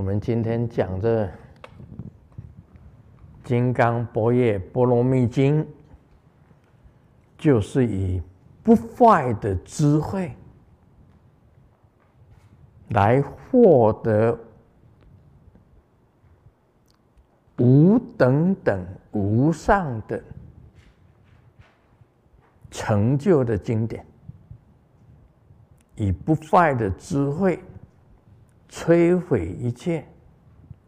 我们今天讲这《金刚般若波罗蜜经》，就是以不坏的智慧来获得无等等无上的成就的经典，以不坏的智慧。摧毁一切，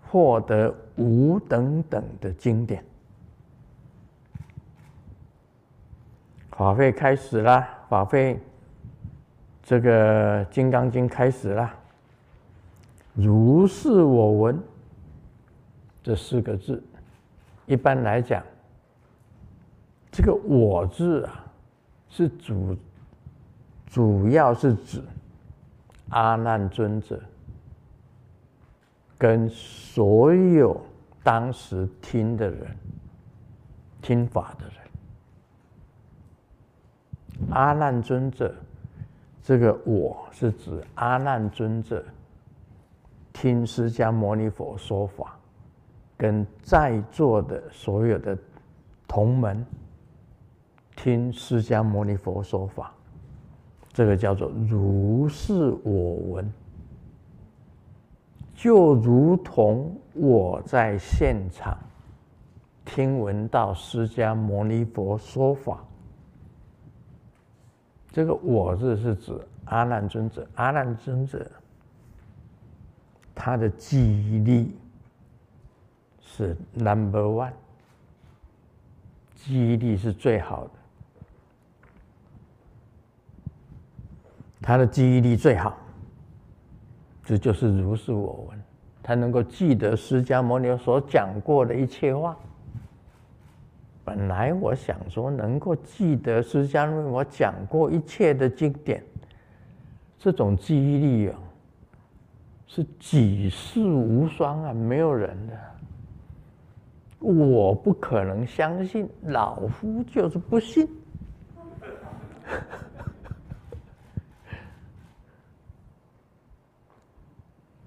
获得无等等的经典。法会开始了，法会这个《金刚经》开始了。如是我闻，这四个字，一般来讲，这个“我”字啊，是主，主要是指阿难尊者。跟所有当时听的人、听法的人，阿难尊者，这个我是指阿难尊者听释迦牟尼佛说法，跟在座的所有的同门听释迦牟尼佛说法，这个叫做如是我闻。就如同我在现场听闻到释迦牟尼佛说法，这个“我”字是指阿难尊者。阿难尊者他的记忆力是 number one，记忆力是最好的，他的记忆力最好。这就是如是我闻，他能够记得释迦牟尼所讲过的一切话。本来我想说，能够记得释迦牟尼我讲过一切的经典，这种记忆力啊，是举世无双啊，没有人的。我不可能相信，老夫就是不信。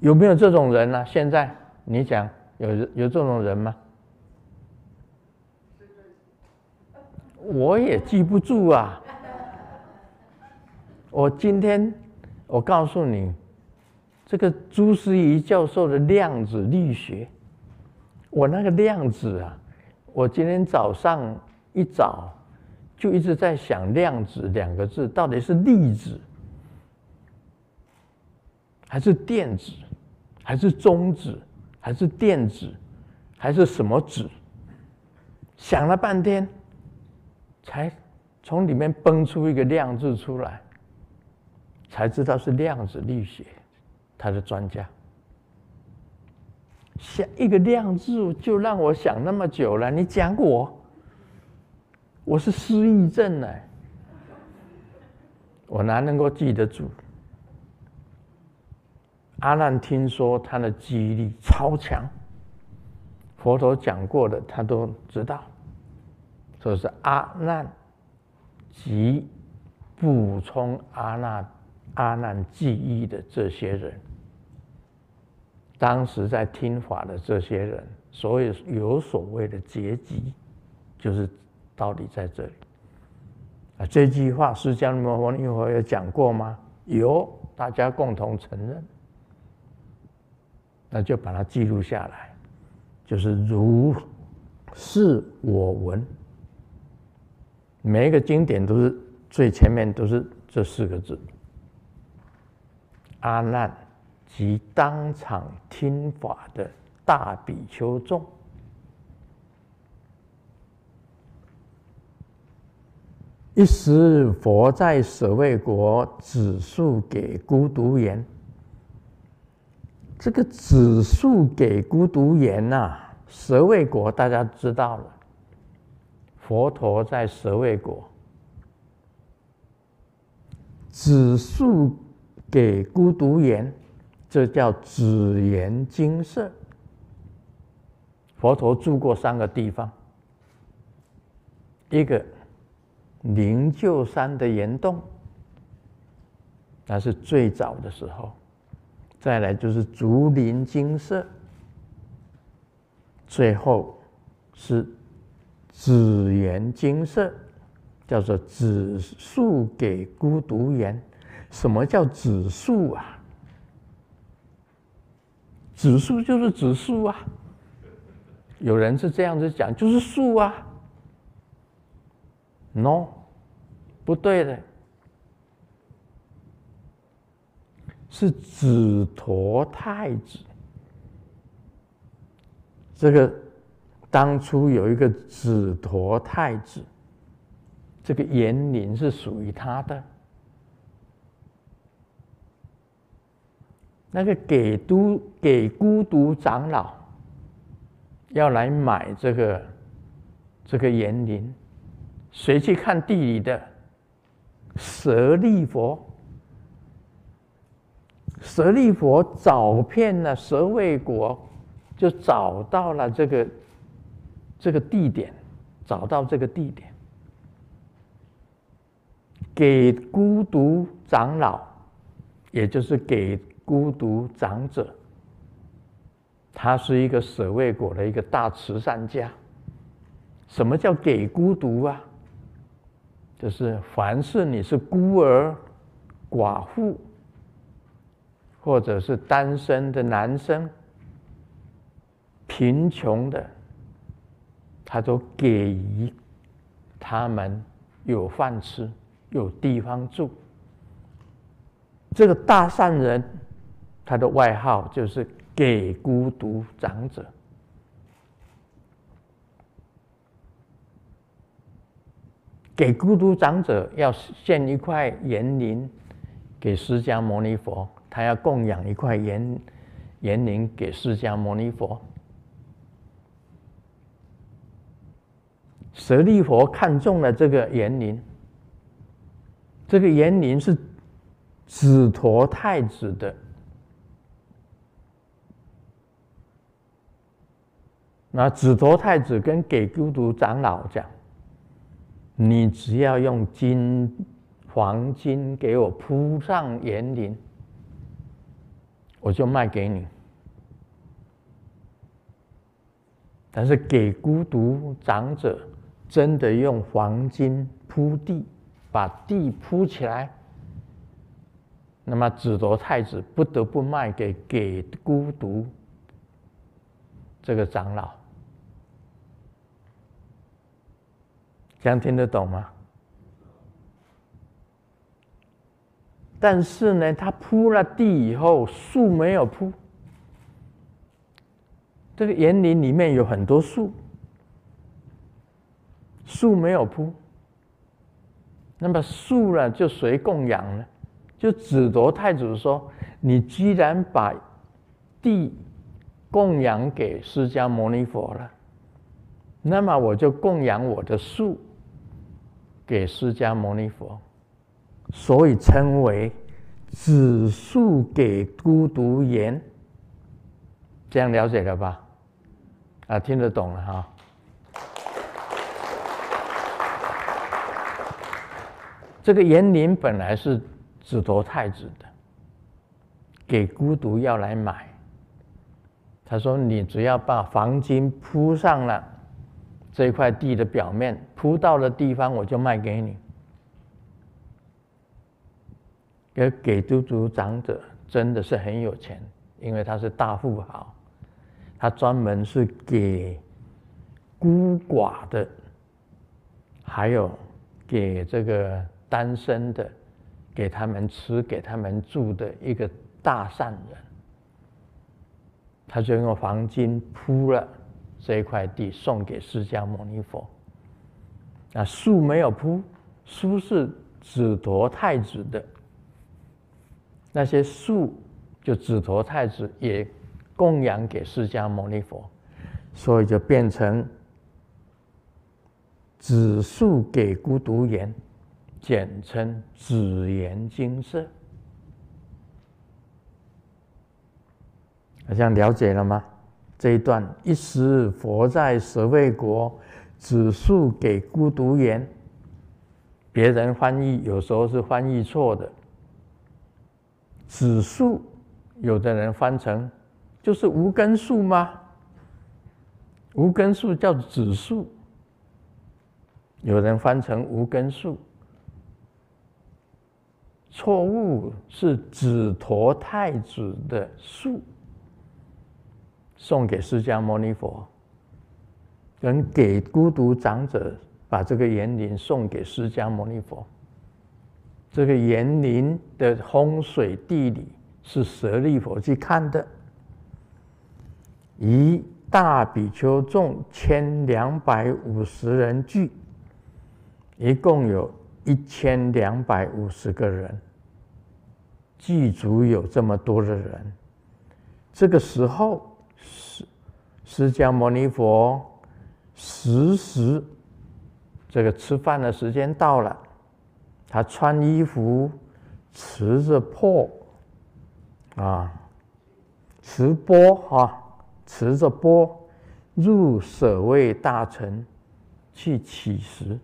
有没有这种人呢、啊？现在你讲有有这种人吗？我也记不住啊。我今天我告诉你，这个朱思仪教授的量子力学，我那个量子啊，我今天早上一早就一直在想“量子”两个字，到底是粒子还是电子？还是中子，还是电子，还是什么子？想了半天，才从里面蹦出一个量字出来，才知道是量子力学，他的专家。想一个量字就让我想那么久了，你讲我，我是失忆症呢，我哪能够记得住？阿难听说他的记忆力超强，佛陀讲过的他都知道，所以是阿难及补充阿难阿难记忆的这些人，当时在听法的这些人，所以有所谓的结集，就是道理在这里。啊，这句话释迦牟尼佛有讲过吗？有，大家共同承认。那就把它记录下来，就是如是我闻。每一个经典都是最前面都是这四个字：阿难及当场听法的大比丘众。一时佛在舍卫国指述给孤独言。这个指树给孤独言呐，舍卫国大家知道了。佛陀在舍卫国指树给孤独言，这叫指言精舍。佛陀住过三个地方，一个灵鹫山的岩洞，那是最早的时候。再来就是竹林精舍，最后是紫园精舍，叫做紫树给孤独园。什么叫紫树啊？紫树就是紫树啊。有人是这样子讲，就是树啊。No，不对的。是指陀太子，这个当初有一个指陀太子，这个园林是属于他的。那个给都给孤独长老要来买这个这个园林，谁去看地里的？舍利佛。舍利佛找遍了舍卫国，就找到了这个这个地点，找到这个地点，给孤独长老，也就是给孤独长者，他是一个舍卫国的一个大慈善家。什么叫给孤独啊？就是凡是你是孤儿寡妇。或者是单身的男生，贫穷的，他都给予他们有饭吃，有地方住。这个大善人，他的外号就是给孤独长者。给孤独长者要献一块园林给释迦牟尼佛。他要供养一块园园林给释迦牟尼佛，舍利佛看中了这个园林，这个园林是指陀太子的，那指陀太子跟给孤独长老讲：“你只要用金黄金给我铺上园林。”我就卖给你，但是给孤独长者真的用黄金铺地，把地铺起来，那么指陀太子不得不卖给给孤独这个长老，这样听得懂吗？但是呢，他铺了地以后，树没有铺。这个园林里面有很多树，树没有铺。那么树呢，就谁供养呢？就指陀太子说：“你既然把地供养给释迦牟尼佛了，那么我就供养我的树给释迦牟尼佛。”所以称为紫树给孤独园，这样了解了吧？啊，听得懂了哈。这个园林本来是指夺太子的，给孤独要来买。他说：“你只要把黄金铺上了这块地的表面，铺到的地方，我就卖给你。”给给都族长者真的是很有钱，因为他是大富豪，他专门是给孤寡的，还有给这个单身的，给他们吃、给他们住的一个大善人。他就用黄金铺了这一块地，送给释迦牟尼佛。那树没有铺，树是指陀太子的。那些树，就指陀太子也供养给释迦牟尼佛，所以就变成紫树给孤独园，简称紫园金色。好像了解了吗？这一段一时佛在舍卫国，紫树给孤独园。别人翻译有时候是翻译错的。紫树有的人翻成就是无根树吗？无根树叫指树，有人翻成无根树，错误是指陀太子的树，送给释迦牟尼佛，跟给孤独长者把这个园林送给释迦牟尼佛，这个园林的风水地理是舍利弗去看的，一。大比丘众千两百五十人聚，一共有一千两百五十个人，具足有这么多的人。这个时候，释释迦牟尼佛时时，这个吃饭的时间到了，他穿衣服，持着破，啊，持钵啊。持着钵入舍卫大城去乞食，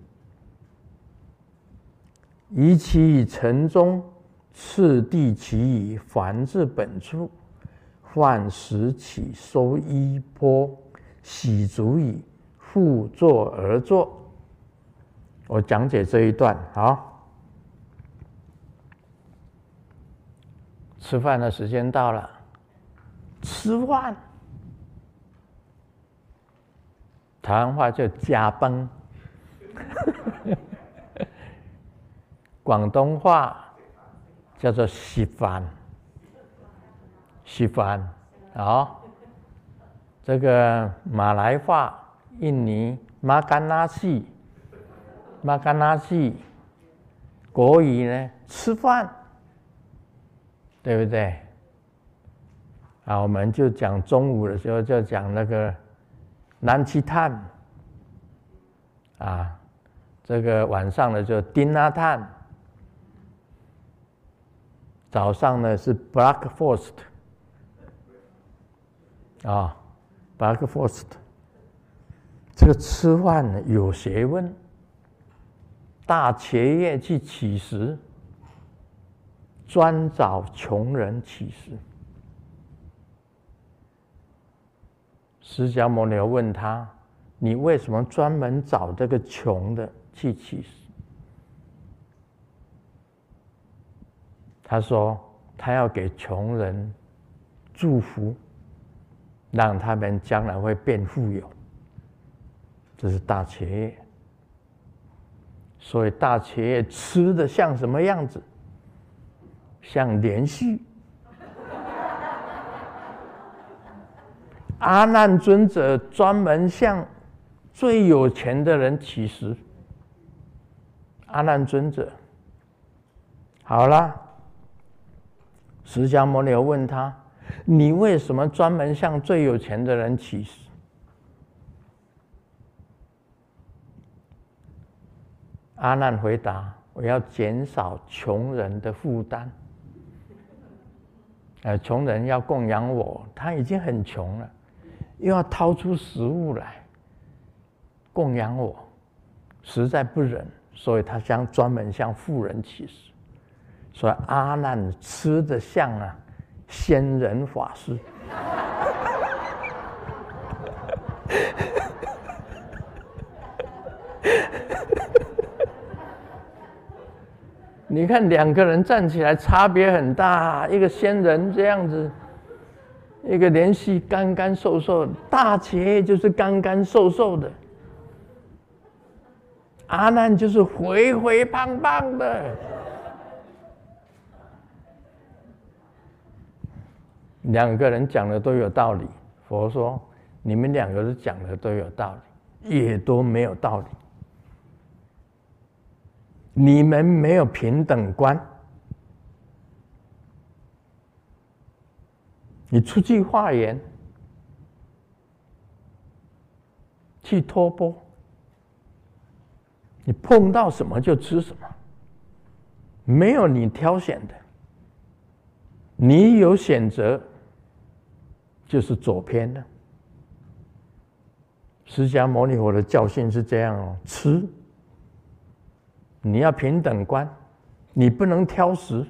以其城中次第其已还至本处，饭食訖收衣钵，洗足已，复坐而坐。我讲解这一段，好，吃饭的时间到了，吃饭。台湾话叫加崩，广东话叫做稀饭，稀饭。好，这个马来话、印尼马干纳西，马干纳西，国语呢吃饭，对不对？啊，我们就讲中午的时候就讲那个。南七碳，啊，这个晚上呢就丁拉碳，早上呢是 breakfast，啊，breakfast，这个吃饭呢有学问，大企业去乞食，专找穷人乞食。释迦牟尼问他：“你为什么专门找这个穷的去乞食？”他说：“他要给穷人祝福，让他们将来会变富有。”这是大企业。所以大企业吃的像什么样子？像连续。阿难尊者专门向最有钱的人乞食。阿难尊者，好了，释迦牟尼问他：“你为什么专门向最有钱的人乞食？”阿难回答：“我要减少穷人的负担。呃，穷人要供养我，他已经很穷了。”又要掏出食物来供养我，实在不忍，所以他将专门向富人乞食。所以阿难吃的像啊仙人法师。你看两个人站起来差别很大，一个仙人这样子。一个连续干干瘦瘦，大迦叶就是干干瘦瘦的，阿难就是肥肥胖胖的。两个人讲的都有道理。佛说：“你们两个人讲的都有道理，也都没有道理。你们没有平等观。”你出去化缘，去托钵，你碰到什么就吃什么，没有你挑选的，你有选择，就是左偏的。释迦牟尼佛的教训是这样哦，吃，你要平等观，你不能挑食。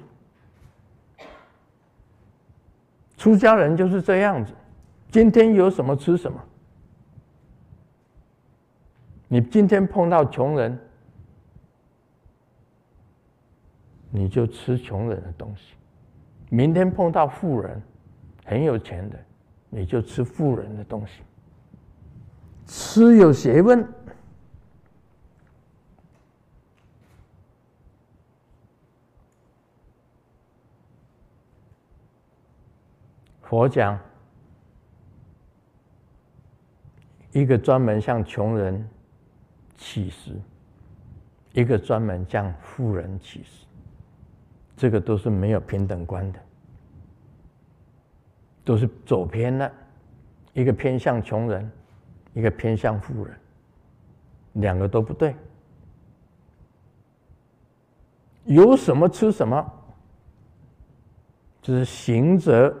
出家人就是这样子，今天有什么吃什么。你今天碰到穷人，你就吃穷人的东西；明天碰到富人，很有钱的，你就吃富人的东西。吃有学问。佛讲，一个专门向穷人乞食，一个专门向富人乞食，这个都是没有平等观的，都是走偏了。一个偏向穷人，一个偏向富人，两个都不对。有什么吃什么，这是行者。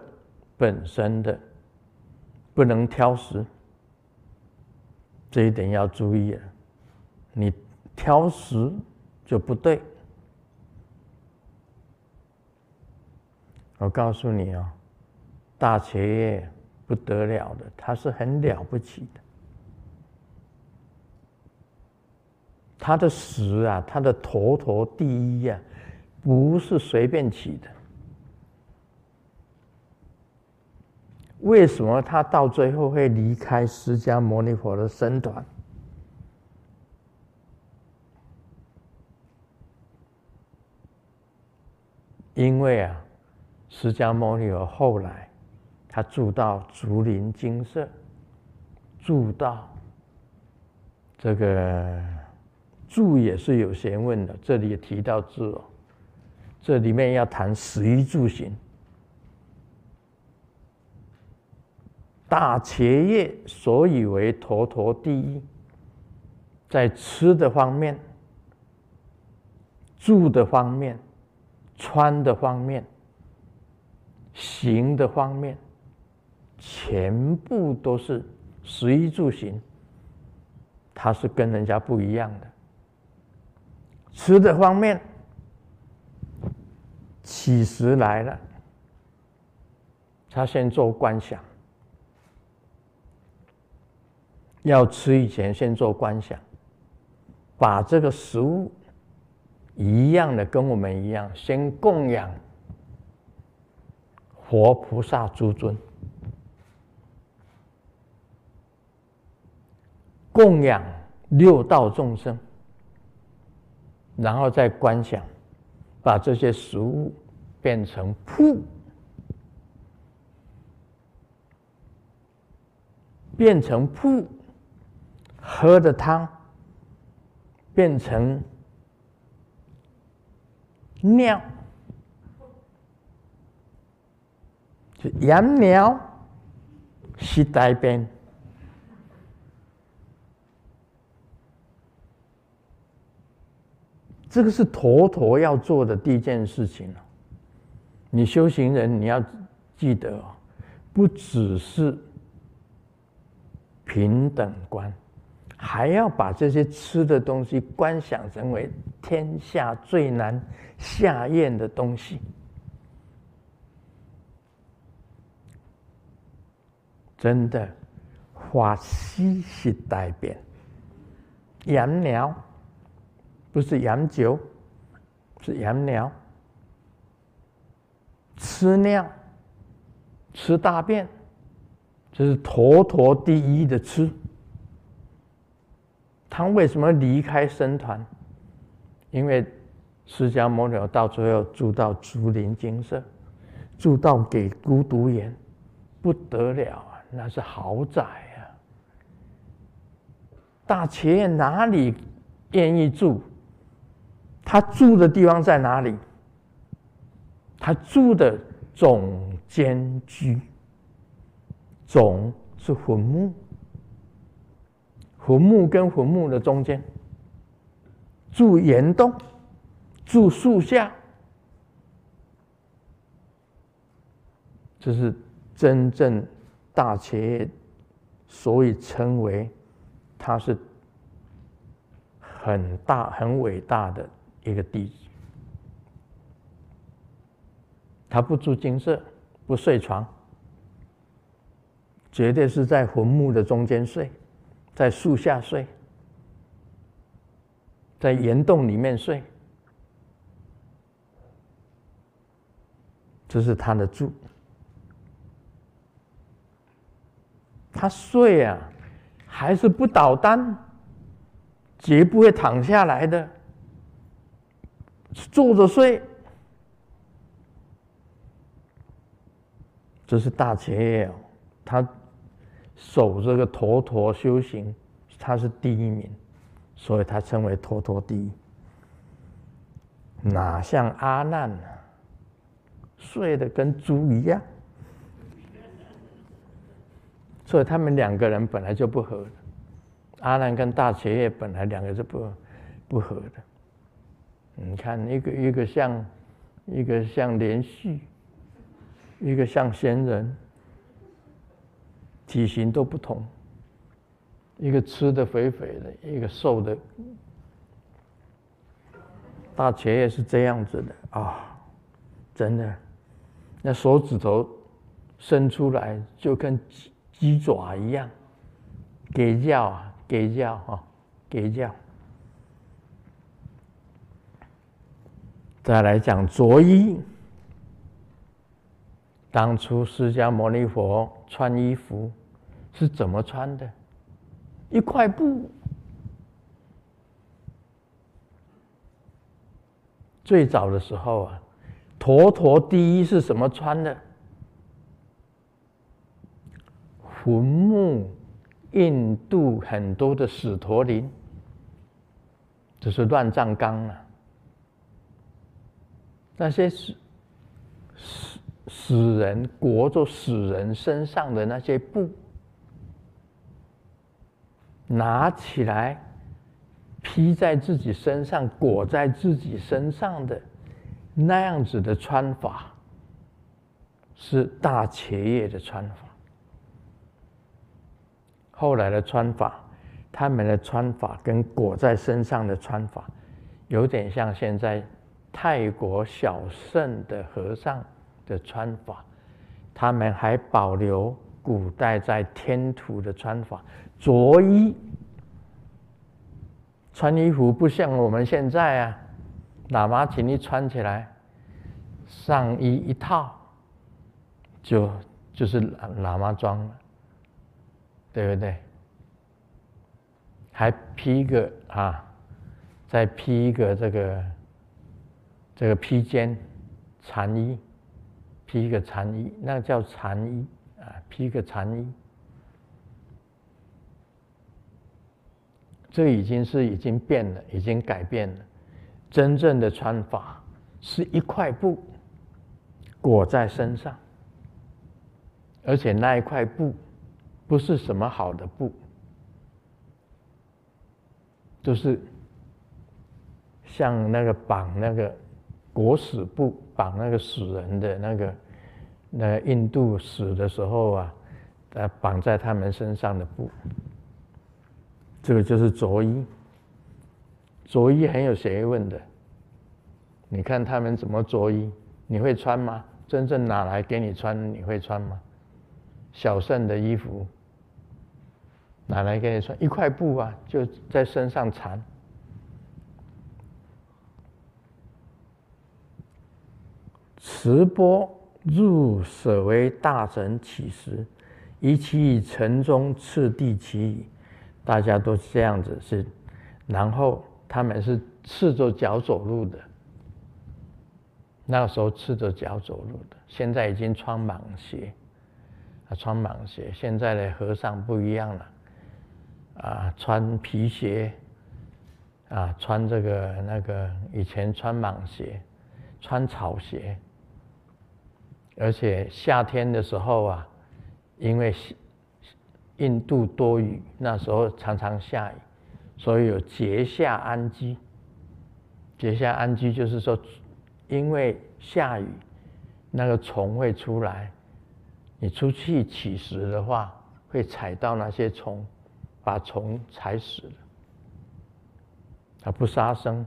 本身的不能挑食，这一点要注意啊！你挑食就不对。我告诉你哦，大企业不得了的，他是很了不起的。他的食啊，他的头头第一呀，不是随便起的。为什么他到最后会离开释迦牟尼佛的身团？因为啊，释迦牟尼佛后来他住到竹林精舍，住到这个住也是有学问的。这里也提到住哦，这里面要谈食衣住行。大企业所以为头头第一，在吃的方面、住的方面、穿的方面、行的方面，全部都是食衣住行，他是跟人家不一样的。吃的方面，起食来了，他先做观想。要吃以前，先做观想，把这个食物一样的跟我们一样，先供养佛菩萨诸尊，供养六道众生，然后再观想，把这些食物变成瀑，变成瀑。喝的汤变成尿，就羊尿是大便，这个是头头要做的第一件事情。你修行人，你要记得，不只是平等观。还要把这些吃的东西观想成为天下最难下咽的东西，真的，法西是大便，羊尿不是羊酒，是羊尿，吃尿，吃大便，这是头头第一的吃。他为什么离开僧团？因为释迦牟尼到最后住到竹林精舍，住到给孤独园，不得了啊！那是豪宅啊！大企业哪里愿意住？他住的地方在哪里？他住的总监居，总是坟墓。坟墓跟坟墓的中间，住岩洞，住树下，这是真正大企业，所以称为他是很大很伟大的一个弟子。他不住金舍，不睡床，绝对是在坟墓的中间睡，在树下睡，在岩洞里面睡，这是他的住。他睡啊，还是不倒单，绝不会躺下来的，坐着睡。这是大迦叶，他守这个陀陀修行，他是第一名，所以他称为陀陀第一。哪像阿难呢？睡得跟猪一样，所以他们两个人本来就不合。阿难跟大迦叶本来两个是不不合的。你看，一个一个像，一个像连续。一个像仙人，体型都不同。一个吃的肥肥的，一个瘦的。大迦叶是这样子的啊、真的，那手指头伸出来就跟鸡鸡爪一样，给叫啊，给叫啊，给叫。再来讲着衣。当初释迦牟尼佛穿衣服是怎么穿的？一块布。最早的时候啊，头陀第一是什么穿的？坟墓，印度很多的死陀林，这是乱葬岗啊，那些死死。死人裹着死人身上的那些布，拿起来披在自己身上，裹在自己身上的那样子的穿法，是大迦叶的穿法。后来的穿法，他们的穿法跟裹在身上的穿法，有点像现在泰国小圣的和尚的穿法，他们还保留古代在天土的穿法。着衣，穿衣服不像我们现在啊，喇嘛请你穿起来，上衣一套，就就是喇喇嘛装了，对不对？还披一个啊，再披一个这个这个披肩禅衣。披一个禅衣，那个叫禅衣，披个禅衣，这已经是已经变了，已经改变了。真正的穿法是一块布裹在身上，而且那一块布不是什么好的布，就是像那个绑那个裹死布。绑那个死人的那个，那印度死的时候啊，呃，绑在他们身上的布，这个就是着衣。着衣很有学问的，你看他们怎么着衣，你会穿吗？真正拿来给你穿，你会穿吗？小圣的衣服，拿来给你穿，一块布啊，就在身上缠。持钵入舍为大神起时，以其以城中次第起矣。大家都这样子是，然后他们是赤着脚走路的。那个时候赤着脚走路的，现在已经穿蟒鞋，啊，穿蟒鞋。现在的和尚不一样了，啊，穿皮鞋，啊，穿这个那个，以前穿蟒鞋，穿草鞋。而且夏天的时候啊，因为印度多雨，那时候常常下雨，所以有节夏安居。节夏安居就是说，因为下雨，那个虫会出来，你出去乞食的话，会踩到那些虫，把虫踩死了，它不杀生，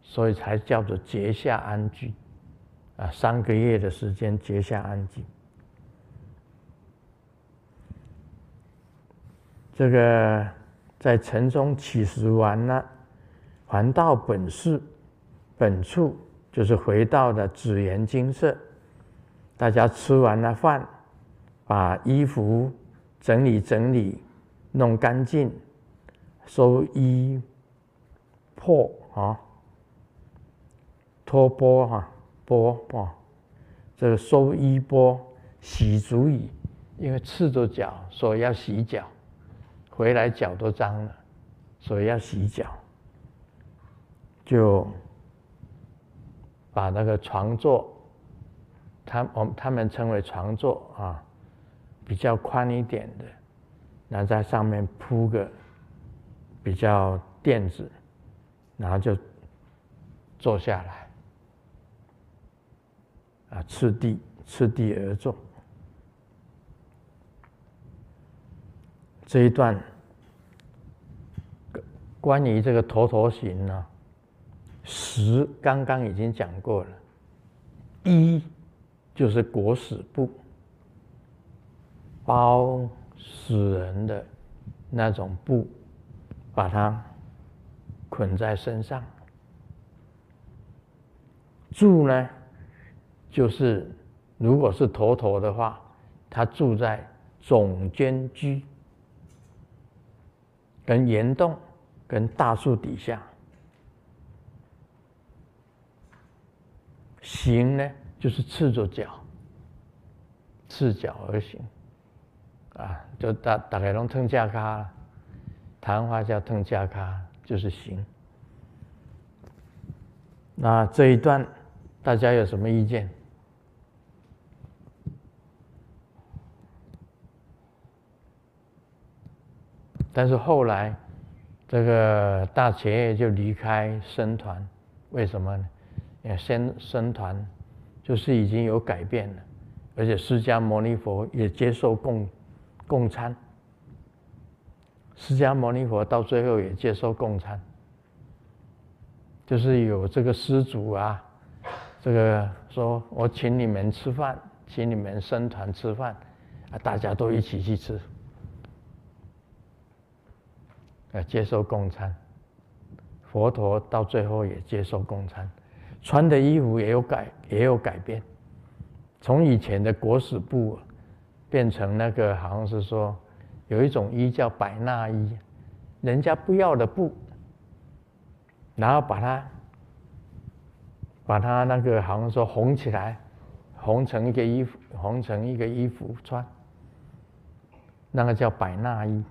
所以才叫做节下安居。啊，三个月的时间结下安静。这个在城中乞食完了，还到本室本处，就是回到了紫园精舍。大家吃完了饭，把衣服整理整理，弄干净，收衣破啊，脱钵哈，波啊，这个收衣钵，洗足矣，因为赤着脚，所以要洗脚，回来脚都脏了，所以要洗脚，就把那个床座。他我他们称为床座啊，比较宽一点的，然后在上面铺个比较垫子，然后就坐下来，啊，次第次第而坐。这一段关于这个头陀行呢，十刚刚已经讲过了，一。就是裹死布，包死人的那种布，把它捆在身上。住呢，就是如果是头陀的话，他住在总监居，跟岩洞、跟大树底下。行呢？就是赤着脚，赤脚而行，啊，就大大概拢腾架卡，台湾话叫腾架咖，就是行。那这一段大家有什么意见？但是后来这个大企业就离开僧团，为什么呢？因为僧僧团。就是已经有改变了，而且释迦牟尼佛也接受供供餐。释迦牟尼佛到最后也接受供餐，就是有这个施主啊，这个说我请你们吃饭，请你们僧团吃饭，啊，大家都一起去吃，啊，接受供餐。佛陀到最后也接受供餐。穿的衣服也有改，也有改变，从以前的裹死布变成那个，好像是说有一种衣叫百纳衣，人家不要的布，然后把它把它那个好像说缝起来，缝成一个衣服，缝成一个衣服穿，那个叫百纳衣，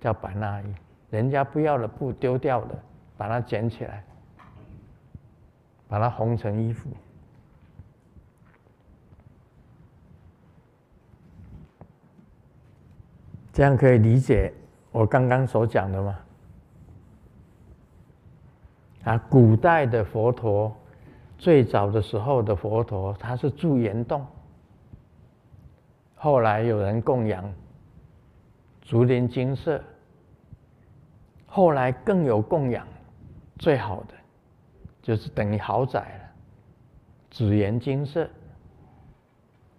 叫百纳衣，人家不要的布丢掉了，把它捡起来。把它缝成衣服，这样可以理解我刚刚所讲的吗？啊，古代的佛陀，最早的时候的佛陀，他是住岩洞，后来有人供养竹林精舍，后来更有供养最好的。就是等于豪宅了，紫园金色，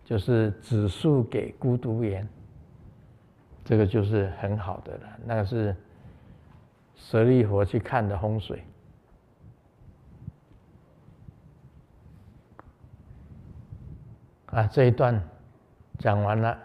就是紫树给孤独园，这个就是很好的了。那个是舍利佛去看的风水。啊，这一段讲完了。